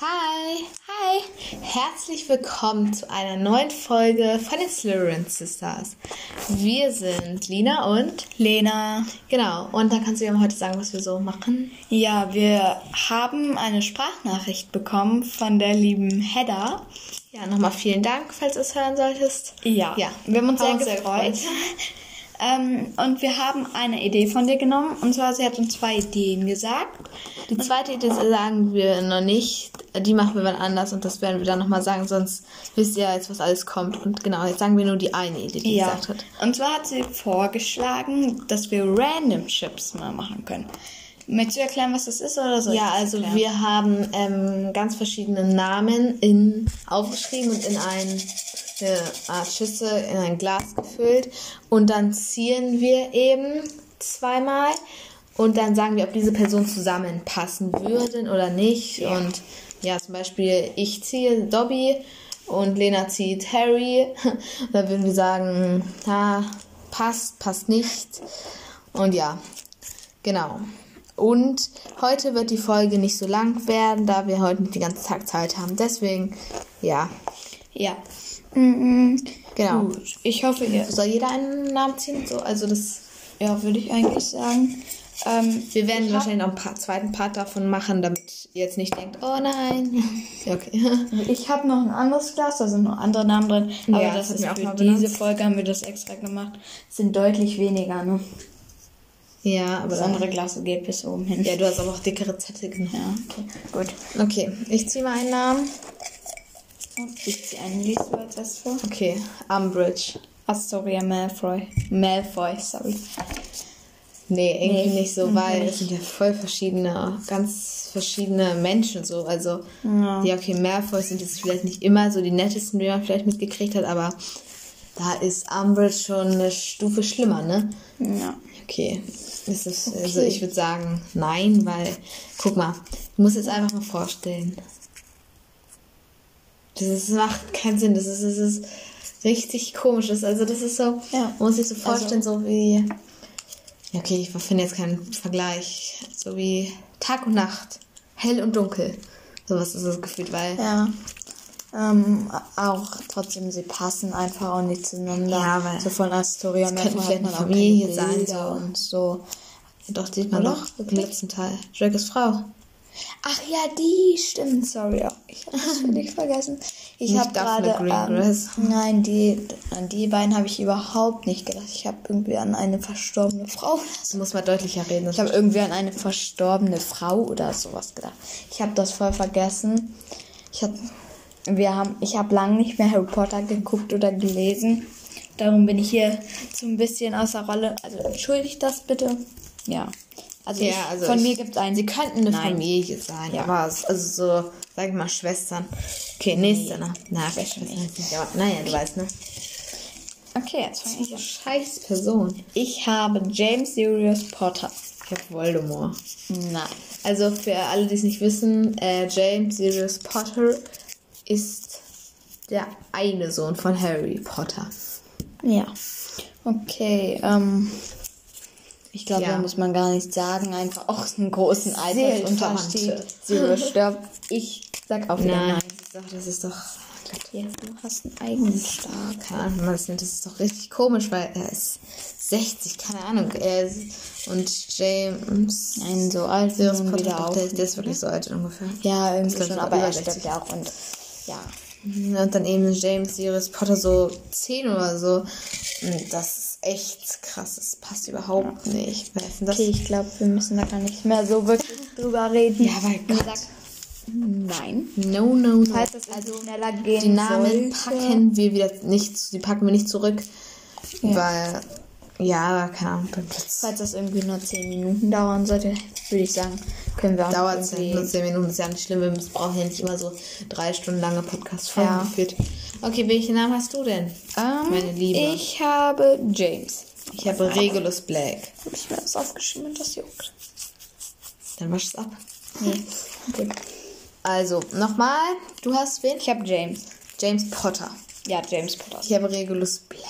Hi, hi, herzlich willkommen zu einer neuen Folge von den Slytherin Sisters. Wir sind Lina und Lena. Genau, und dann kannst du ja heute sagen, was wir so machen. Ja, wir haben eine Sprachnachricht bekommen von der lieben Hedda. Ja, nochmal vielen Dank, falls du es hören solltest. Ja, Ja, wir haben uns sehr uns sehr gefreut. gefreut. Ähm, und wir haben eine Idee von dir genommen. Und zwar, sie hat uns zwei Ideen gesagt. Die zweite Idee sagen wir noch nicht, die machen wir wann anders und das werden wir dann nochmal sagen, sonst wisst ihr ja jetzt, was alles kommt. Und genau, jetzt sagen wir nur die eine Idee, die Ja. gesagt hat. Und zwar hat sie vorgeschlagen, dass wir Random Chips mal machen können. Möchtest du erklären, was das ist oder ich Ja, also erklären? wir haben ähm, ganz verschiedene Namen in, aufgeschrieben und in ein, eine Art Schüssel, in ein Glas gefüllt. Und dann ziehen wir eben zweimal und dann sagen wir, ob diese Personen zusammenpassen würden oder nicht. Und ja, zum Beispiel ich ziehe Dobby und Lena zieht Harry. da würden wir sagen, ah, passt, passt nicht. Und ja, Genau. Und heute wird die Folge nicht so lang werden, da wir heute nicht den ganzen Tag Zeit haben. Deswegen, ja, Ja. Mhm. genau. Gut. Ich hoffe, ihr. Soll jeder einen Namen ziehen? So, also das. Ja, würde ich eigentlich sagen. Ähm, Wir werden wahrscheinlich noch einen Part, zweiten Part davon machen, damit ihr jetzt nicht denkt, oh nein. Ja, okay. Ich habe noch ein anderes Glas, da sind noch andere Namen drin. Aber Ja, das das ist auch für diese. Folge haben wir das extra gemacht. Es sind deutlich weniger, ne? Ja, aber Das andere Glas geht bis oben hin. Ja, du hast aber auch dickere Zettel genommen. Ja, okay. Gut. Okay, ich ziehe mal einen Namen. Und ich ziehe einen liest du vor. Okay, Umbridge. Astoria Malfoy. Malfoy, sorry. Nee, irgendwie Nee, nicht so, irgendwie weil es sind ja voll verschiedene, ganz verschiedene Menschen so. Also, Ja. ja, okay, Malfoy sind jetzt vielleicht nicht immer so die nettesten, die man vielleicht mitgekriegt hat, aber da ist Umbridge schon eine Stufe schlimmer, ne? Ja. Okay, das ist, also Okay. ich würde sagen, nein, weil, guck mal, du musst jetzt einfach mal vorstellen. Das ist, macht keinen Sinn, das ist, das ist richtig komisch. Das, also das ist so, Ja. man muss sich so vorstellen, so wie, okay, ich finde jetzt keinen Vergleich, so wie Tag und Nacht, hell und dunkel. Sowas ist das gefühlt, weil, Ja. Ähm, auch trotzdem, sie passen einfach auch nicht zueinander. Ja, weil so von Astoria könnte Malfoy vielleicht man eine auch Familie sein, so. und so. doch, sieht man Oder? doch im letzten Teil. Dragos Frau. Ach ja, die stimmt, sorry. Ich habe das völlig vergessen. Ich Nicht habe gerade. Ähm, nein, die, an die beiden habe ich überhaupt nicht gedacht. Ich habe irgendwie an eine verstorbene Frau. Du musst mal deutlicher reden. Ich habe irgendwie an eine verstorbene Frau oder sowas gedacht. Ich habe das voll vergessen. Ich habe, wir haben, ich habe lange nicht mehr Harry Potter geguckt oder gelesen. Darum bin ich hier so ein bisschen außer Rolle. Also entschuldigt das bitte. Ja. Also, Ja, ich, also von ich- mir gibt es einen. Sie könnten eine Nein. Familie sein, Ja. aber es- also so, sag ich mal, Schwestern. Okay, nächste, ne? Na, Schwestern. Aber, naja, du weißt, ne? Okay, jetzt fange ich an. Scheiß Person. Ich habe James Sirius Potter. Ich habe Voldemort. Nein. Also für alle, die es nicht wissen, äh, James Sirius Potter ist der eine Sohn von Harry Potter. Ja. Okay, ähm. Ich glaube, Ja. da muss man gar nicht sagen, einfach auch einen großen Altersunterschied. Sirius stirbt. Ich sag auch wieder nein. das ist doch, das ist doch Ja, du hast einen eigenen Stark. keine Ahnung, das ist doch richtig komisch, weil er ist 60, keine Ahnung. Er ist, und James Nein, so alt Potter, wieder doch, auch. der, der ist wirklich so alt ungefähr. Ja, irgendwie schon, aber er 60. stirbt ja auch und ja. Und dann eben James Sirius Potter so 10 oder so. Und Das ist echt krass. Das passt überhaupt nicht. Denn das? Okay, ich glaube, wir müssen da gar nicht mehr so wirklich drüber reden. Ja, weil Gott. sag nein. No, no, no. Falls es also schneller gehen Die Namen sollte. packen wir wieder nicht, die packen wir nicht zurück. Weil, ja, keine Ahnung, Falls das irgendwie nur 10 Minuten dauern sollte, würde ich sagen, können wir auch dauert es irgendwie... nur 10 Minuten. ist ja nicht schlimm. Wir brauchen ja nicht immer so drei Stunden lange Podcast-Folgen Ja. geführt. Okay, welchen Namen hast du denn? Ähm, Meine Liebe. Ich habe James. Ich habe Regulus Black. Habe ich mir das aufgeschrieben und das juckt. Dann wasch es ab. Nee. Gut. Also, nochmal. Du hast wen? Ich habe James. James Potter. Ja, James Potter. Ich habe Regulus Black.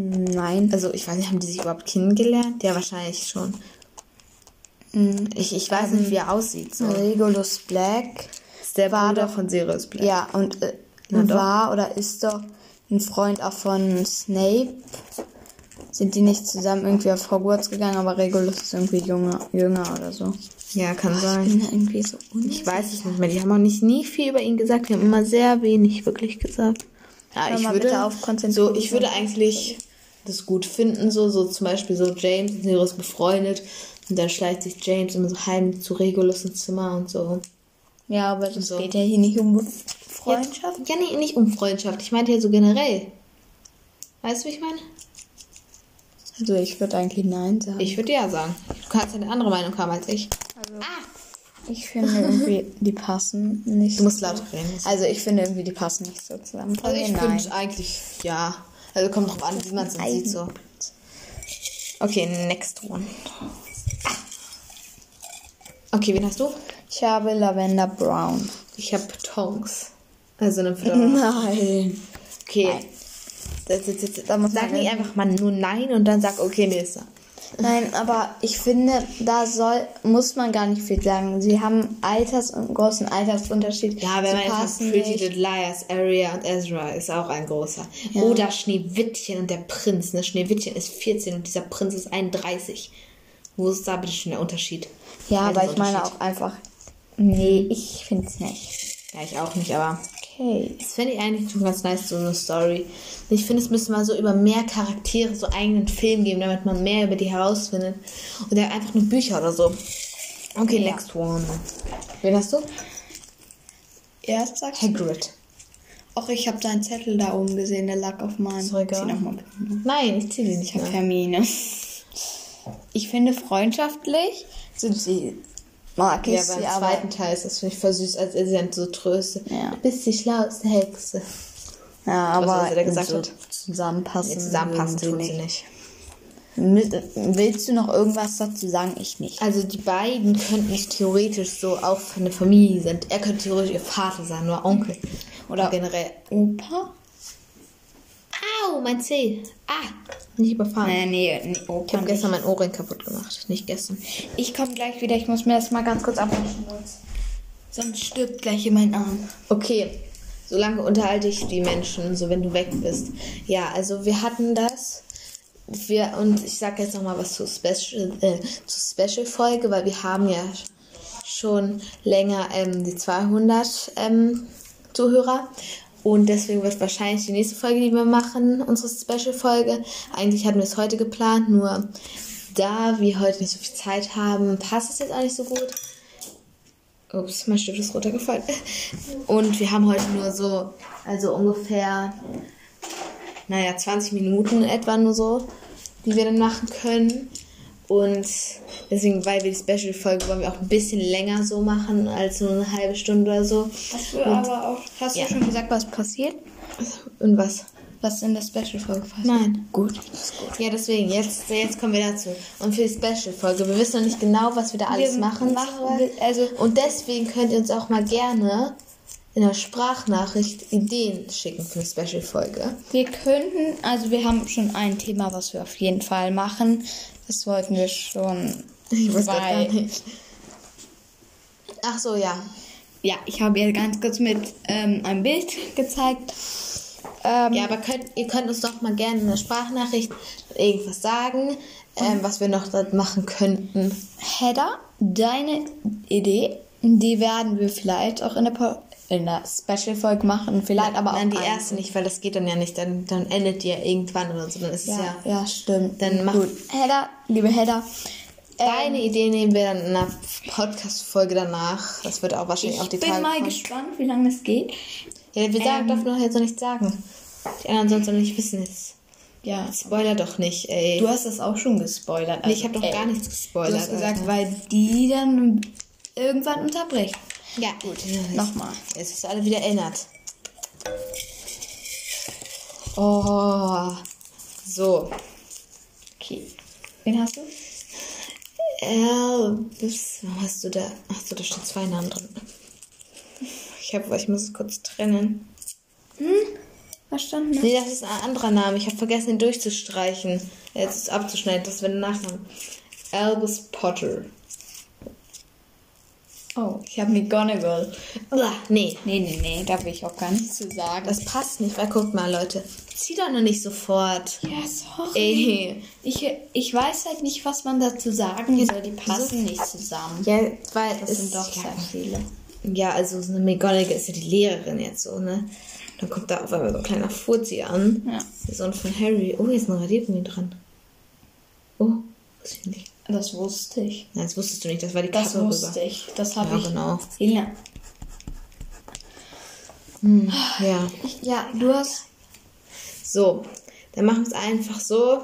Nein. Also, ich weiß nicht, haben die sich überhaupt kennengelernt? Ja, wahrscheinlich schon. Ich, ich weiß nicht, wie er aussieht. So. Regulus Black ist der war Bruder doch- von Sirius Black. Ja, und äh, war oder ist doch ein Freund auch von Snape. Sind die nicht zusammen irgendwie auf Hogwarts gegangen, aber Regulus ist irgendwie jünger, jünger oder so. Ja, kann Ich sein. bin da irgendwie so Ich weiß es nicht mehr. Die haben auch nicht nie viel über ihn gesagt. Die haben immer sehr wenig wirklich gesagt. Ja, ich würde, auf, so, ich würde eigentlich das gut finden, so, so zum Beispiel so James und Sirius befreundet und dann schleicht sich James immer so heim zu Regulus ins Zimmer und so. Ja, aber das So. geht ja hier nicht um Freundschaft. Ja, nee, nicht um Freundschaft. Ich meinte ja so generell. Weißt du, wie ich meine? Also ich würde eigentlich nein sagen. Ich würde ja sagen. Du kannst ja eine andere Meinung haben als ich. Ich finde irgendwie, die passen nicht. Du musst lauter reden. Also ich finde irgendwie, die passen nicht so zusammen. Also ich finde eigentlich, ja. Also kommt drauf an, wie man es dann sieht so. Okay, next one. Okay, wen hast du? Ich habe Lavender Brown. Ich habe Tongs. Also eine Frau. Nein. Okay. Nein. Das, das, das, Da muss sag nicht einfach mal nur nein und dann sag okay, nächster. Nein, aber ich finde, da soll, muss man gar nicht viel sagen. Sie haben Alters und großen Altersunterschied. Ja, wenn man jetzt Pretty. Little Liars, Aria und Ezra ist auch ein großer. Ja. Oder Schneewittchen und der Prinz. Ne? Schneewittchen ist 14 und dieser Prinz ist 31. Wo ist da bitte schon der Unterschied? Ja, aber ich meine auch einfach. Nee, ich finde es nicht. Ja, ich auch nicht, aber Okay. das fände ich eigentlich schon ganz nice, so eine Story. Ich finde, es müsste mal so über mehr Charaktere so eigenen Film geben, damit man mehr über die herausfindet. Oder einfach nur Bücher oder so. Okay, Ja. next one. Wen hast du? Erst sagst Hagrid. Ach, ich habe deinen Zettel da oben gesehen, der lag auf meinem. Egal. Zieh noch mal. Nein, ich zähle die nicht Ich habe. Hermine. Ich finde, freundschaftlich sind sie. Mag ich Ja, sie, beim aber. zweiten Teil ist das ich voll süß, als er sie dann so tröstet. Ja. Du bist die schlauste Hexe. Ja, Was aber er gesagt so hat. zusammenpassen. Nee, zusammenpassen tut sie nicht. nicht. Willst du noch irgendwas dazu sagen? Ich nicht. Also die beiden könnten nicht theoretisch so auch von der Familie sind. Er könnte theoretisch ihr Vater sein, nur Onkel. Oder- Oder generell. Opa? Au, mein Zeh. Ah, nicht überfahren. Naja, nee, nee Opa. Ich habe gestern mein Ohrring kaputt gemacht. Nicht gestern. Ich komme gleich wieder. Ich muss mir das mal ganz kurz abwaschen. Sonst, stirbt gleich in mein Arm. Okay, solange unterhalte ich die Menschen, so wenn du weg bist. Ja, also wir hatten das. Wir, und ich sage jetzt nochmal was zur Special, äh, zur Special-Folge, weil wir haben ja schon länger ähm, die 200 ähm, Zuhörer. Und deswegen wird wahrscheinlich die nächste Folge, die wir machen, unsere Special-Folge. Eigentlich hatten wir es heute geplant, nur da wir heute nicht so viel Zeit haben, passt es jetzt auch nicht so gut. Ups, mein Stift ist runtergefallen. Und wir haben heute nur so, also ungefähr, naja, 20 Minuten etwa nur so, die wir dann machen können. Und deswegen, weil wir die Special-Folge wollen wir auch ein bisschen länger so machen, als nur eine halbe Stunde oder so. Hast du aber auch. Hast Ja. du schon gesagt, was passiert? Und was? Was in der Special-Folge passiert? Nein. Gut. Ja, deswegen, jetzt, jetzt kommen wir dazu. Und für die Special-Folge, wir wissen noch nicht genau, was wir da alles Wir machen. machen- also- und deswegen könnt ihr uns auch mal gerne in der Sprachnachricht Ideen schicken für eine Special-Folge. Wir könnten, also wir haben schon ein Thema, was wir auf jeden Fall machen. Das wollten wir schon. Ich grad bei- gar nicht. Ach so, ja. Ja, ich habe ihr ganz kurz mit ähm, einem Bild gezeigt. Ähm, Ja, aber könnt, ihr könnt uns doch mal gerne in der Sprachnachricht irgendwas sagen, ähm, was wir noch dort machen könnten. Hedda, deine Idee, die werden wir vielleicht auch in der, In der Special-Folge machen. Vielleicht aber auch Nein, die erste nicht, weil das geht dann ja nicht. Dann, dann endet die ja irgendwann oder so. Dann ist es Ja, ja. ja, stimmt. Dann mach- Gut. Hedda, liebe Hedda, Deine Idee nehmen wir dann in einer Podcast-Folge danach. Das wird auch wahrscheinlich ich auch die bin Tage mal kommen. gespannt, wie lange es geht. Ja, wir sagen, Ähm, dürfen doch jetzt noch nichts sagen. Die anderen es noch nicht wissen jetzt. Ja, Spoiler doch nicht, ey. du hast das auch schon gespoilert. nee, ich habe doch ey, gar nichts gespoilert. Du hast gesagt, Alter. weil die dann irgendwann unterbricht. Ja, gut. Nochmal. Jetzt ist alle wieder erinnert. Oh. So. Okay. Wen hast du? Elvis. Hast du da? Ach so, da stehen zwei Namen drin. Ich habe, ich muss es kurz trennen. Verstanden? Nee, das ist ein anderer Name. Ich habe vergessen, ihn durchzustreichen. Jetzt ist abzuschneiden. Das wäre der Nachname. Albus Potter. Oh, ich habe McGonagall. Uah, nee, Nee, nee, nee, da will ich auch gar nichts zu sagen. das passt nicht, weil guckt mal, Leute. Zieh doch noch nicht sofort. ja, sorry. Ey. Ich, ich weiß halt nicht, was man dazu sagen soll. Die passen nicht zusammen. Ja, weil Das sind doch ja, sehr viele. ja, also so eine McGonagall ist ja die Lehrerin jetzt so, ne? Dann kommt da auf einmal so ein kleiner Furzi an. Ja. Der Sohn von Harry. Oh, hier ist ein Radiergummi dran. Oh, wusste ich nicht. Das wusste ich. Nein, das wusstest du nicht, das war die Das Kappe wusste rüber. ich. Das habe Ja, ich. genau. Elena. Hm, ja. Ja, du hast. So, dann machen wir es einfach so.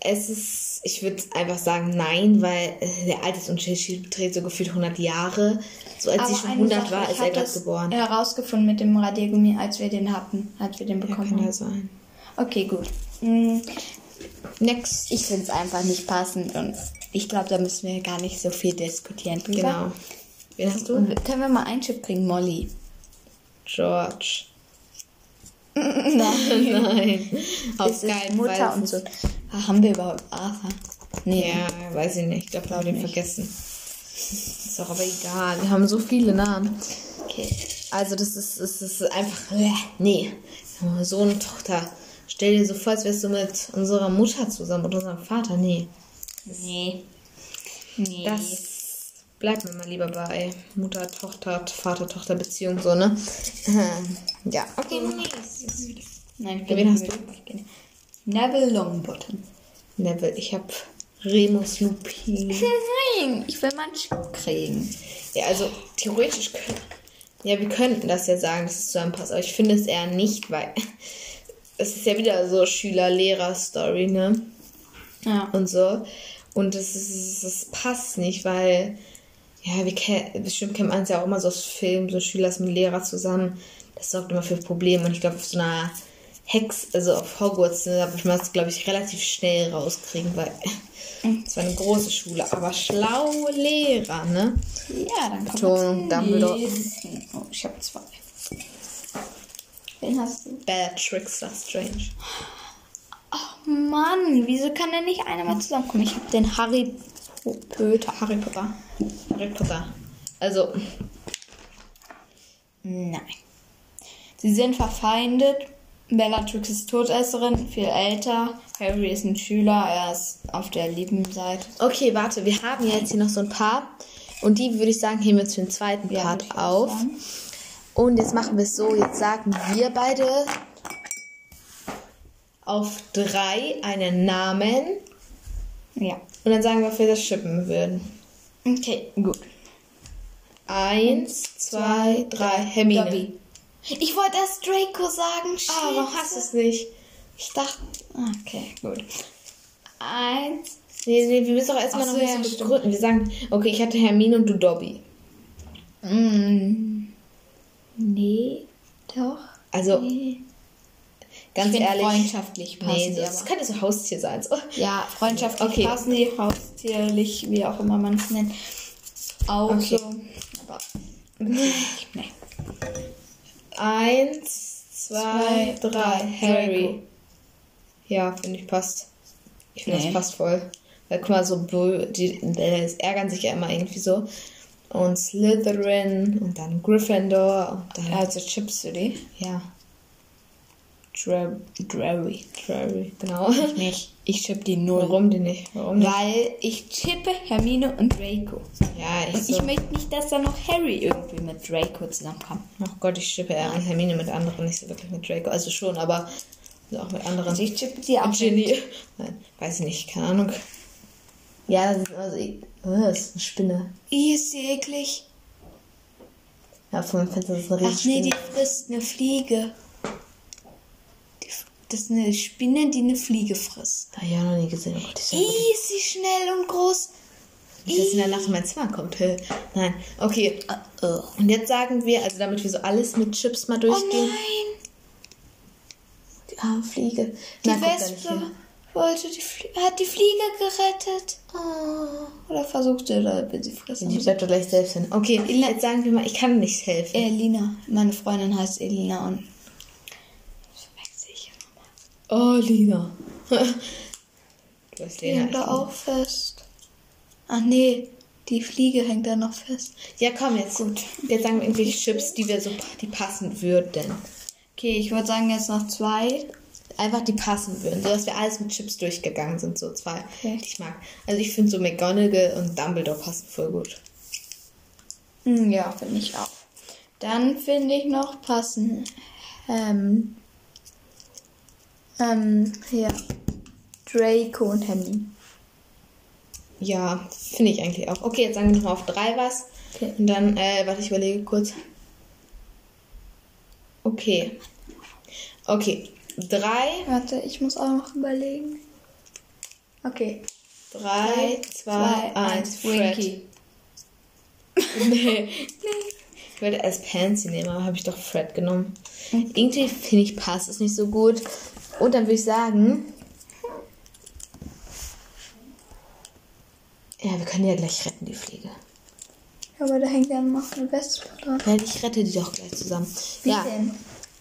Es ist, ich würde einfach sagen nein, weil äh, der Altersunterschied beträgt so gefühlt 100 Jahre. So als sie schon 100 war, ist er gerade geboren. herausgefunden mit dem Radiergummi, als wir den hatten, als wir den Ja, bekommen kann ja haben. sein. Okay, gut. Next. Ich finde es einfach nicht passend und ich glaube, da müssen wir gar nicht so viel diskutieren drüber. Genau. Wen hast du? Und können wir mal einen Chip bringen, Molly? George. Nein. Nein. Auf Es keinen Mutter Fall. und so. Haben wir überhaupt Arthur? Nee. Ja, weiß ich nicht. Ich glaube, wir haben den vergessen. Ist doch aber egal. Wir haben so viele Namen. Okay. Also das ist, das ist einfach. äh, Nee. Sohn und Tochter. Stell dir so vor, als wärst du mit unserer Mutter zusammen oder unserem Vater. Nee. Nee. Nee. Das bleibt mir mal lieber bei Mutter, Tochter, Vater, Tochter Beziehung so, ne? Ja, okay. Nein, Wen hast du? Neville Longbottom. Neville, ich hab Remus Lupin. Nein, ich will Chip kriegen. Ja, also theoretisch können. Ja, wir könnten das ja sagen, dass es zusammenpasst, aber ich finde es eher nicht, weil es ist ja wieder so Schüler-Lehrer-Story, ne? Ja. Und so. Und das, ist, das passt nicht, weil, ja, wir kennen, bestimmt kennt man es ja auch immer so aus Filmen, so Schüler mit Lehrer zusammen. Das sorgt immer für Probleme. Und ich glaube, auf so einer Hex, also auf Hogwarts, ne, da wird man das, glaube ich, relativ schnell rauskriegen, weil es war eine große Schule, aber schlaue Lehrer, ne? Ja, dann kann Betonung, Dumbledore. Oh, ich habe zwei. Wen hast du? Bellatrix Strange. Oh Mann, wieso kann denn nicht einer mal zusammenkommen? Ich habe den Harry Potter. Harry Potter. Harry Potter. Also, Nein. Sie sind verfeindet. Bellatrix ist Todesserin, viel älter. Harry ist ein Schüler, er ist auf der lieben Seite. okay, warte, wir haben jetzt hier noch so ein paar. Und die würde ich sagen, heben wir jetzt für den zweiten Ja, Part auf. sagen. Und jetzt machen wir es so, jetzt sagen wir beide auf drei einen Namen. Ja. Und dann sagen wir, ob wir das schippen würden. Okay, gut. Eins, zwei, drei. Hermine. Dobby. Ich wollte erst Draco sagen. Ah, warum hast du es nicht? Ich dachte. Okay, gut. Eins. Nee, nee, wir müssen doch erstmal noch ein bisschen begründen. Wir sagen, okay, ich hatte Hermine und du Dobby. Mm. Nee, doch. Also, Nee. ganz ehrlich. freundschaftlich passen Nee, die das aber. könnte so Haustier sein. So. Ja, freundschaftlich Okay. passen die, haustierlich, wie auch immer man es nennt. Auch Okay. so. Aber nee. Eins, zwei, Zwei, drei. drei. Harry. Ja, finde ich passt. Ich finde, Nee. das passt voll. Weil guck mal, so bö- die, die ärgern sich ja immer irgendwie so. Und Slytherin und dann Gryffindor und dann. Also du die? Ja, Dra Drarry. Drarry, genau. Nicht. Ich chipp die null. Warum denn nicht? Warum nicht? Weil ich chippe Hermine und Draco. Ja, ich Und so. ich möchte nicht, dass da noch Harry irgendwie mit Draco zusammenkommt. Oh Gott, ich eher mit Hermine mit anderen, nicht so wirklich mit Draco. Also schon, aber auch mit anderen. Also ich chippe die auch. Ginny. Nein, weiß ich nicht, keine Ahnung. Ja, das ist immer so. Oh, das ist eine Spinne. Ih, ist die eklig. Ja, von meinem Fenster ist das eine Ach nee, Riesenspinne. die frisst eine Fliege. Die, das ist eine Spinne, die eine Fliege frisst. Hab ich auch noch nie gesehen. Oh Gott, ist ja Ih, ist sie schnell und groß. Wie das in der Nacht in mein Zimmer kommt. Nein, okay. Oh Und jetzt sagen wir, also damit wir so alles mit Chips mal durchgehen. nein, die arme Fliege. die Na, da nicht Wespe. Wollte die Flie hat die Fliege gerettet. Oh. Oder versuchte da sie Die fressen. bleibt doch gleich selbst hin. Okay, jetzt sagen wir mal, ich kann nicht helfen. Elina, meine Freundin heißt Elina und ich ich. Oh, Lina. du hast Die Lena. hängt da auch fest. Ach nee, Die Fliege hängt da noch fest. Ja, komm jetzt. Gut. Jetzt sagen wir irgendwelche Chips, die wir so, die passen würden. Okay, ich würde sagen jetzt noch zwei. Einfach die passen würden. So dass wir alles mit Chips durchgegangen sind. So zwei, Okay. die ich mag. Also ich finde so McGonagall und Dumbledore passen voll gut. Hm, Ja, finde ich auch. Dann finde ich noch passen. Ähm, ähm, hier. Draco und Hermine. Ja, finde ich eigentlich auch. Okay, jetzt sagen wir nochmal auf drei was. Okay. Und dann, äh, warte, ich überlege kurz. Okay. Okay. Drei, Warte, ich muss auch noch überlegen. Okay. drei, zwei, eins. Fred. Nee. Ich wollte erst Pansy nehmen, aber habe ich doch Fred genommen. Irgendwie finde ich passt es nicht so gut. Und dann würde ich sagen. Ja, wir können die ja gleich retten, die Fliege. Aber da hängt ja noch eine Wespe dran. Ja, ich rette die doch gleich zusammen. Wie ja, denn?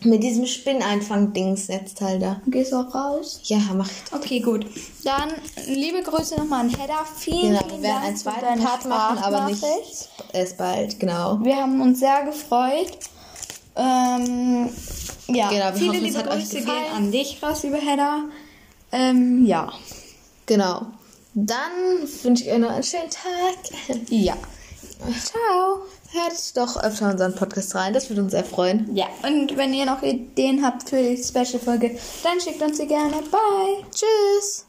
Mit diesem Spinneinfang-Dings Netzteil da. Du gehst auch raus? Ja, mach ich. Okay, gut. Dann liebe Grüße nochmal an Hedda. Vielen, Genau, vielen wir werden einen zweiten Part machen, aber nicht erst bald, genau. Wir haben uns sehr gefreut. Ähm, ja, Genau, viele hoffen, liebe Grüße gehen an dich raus, liebe Hedda. Ähm, ja. Genau. Dann wünsche ich euch noch einen schönen Tag. Ja. Ciao. Hört doch öfter unseren Podcast rein, das würde uns sehr freuen. Ja, und wenn ihr noch Ideen habt für die Special-Folge, dann schickt uns sie gerne. Bye. Tschüss.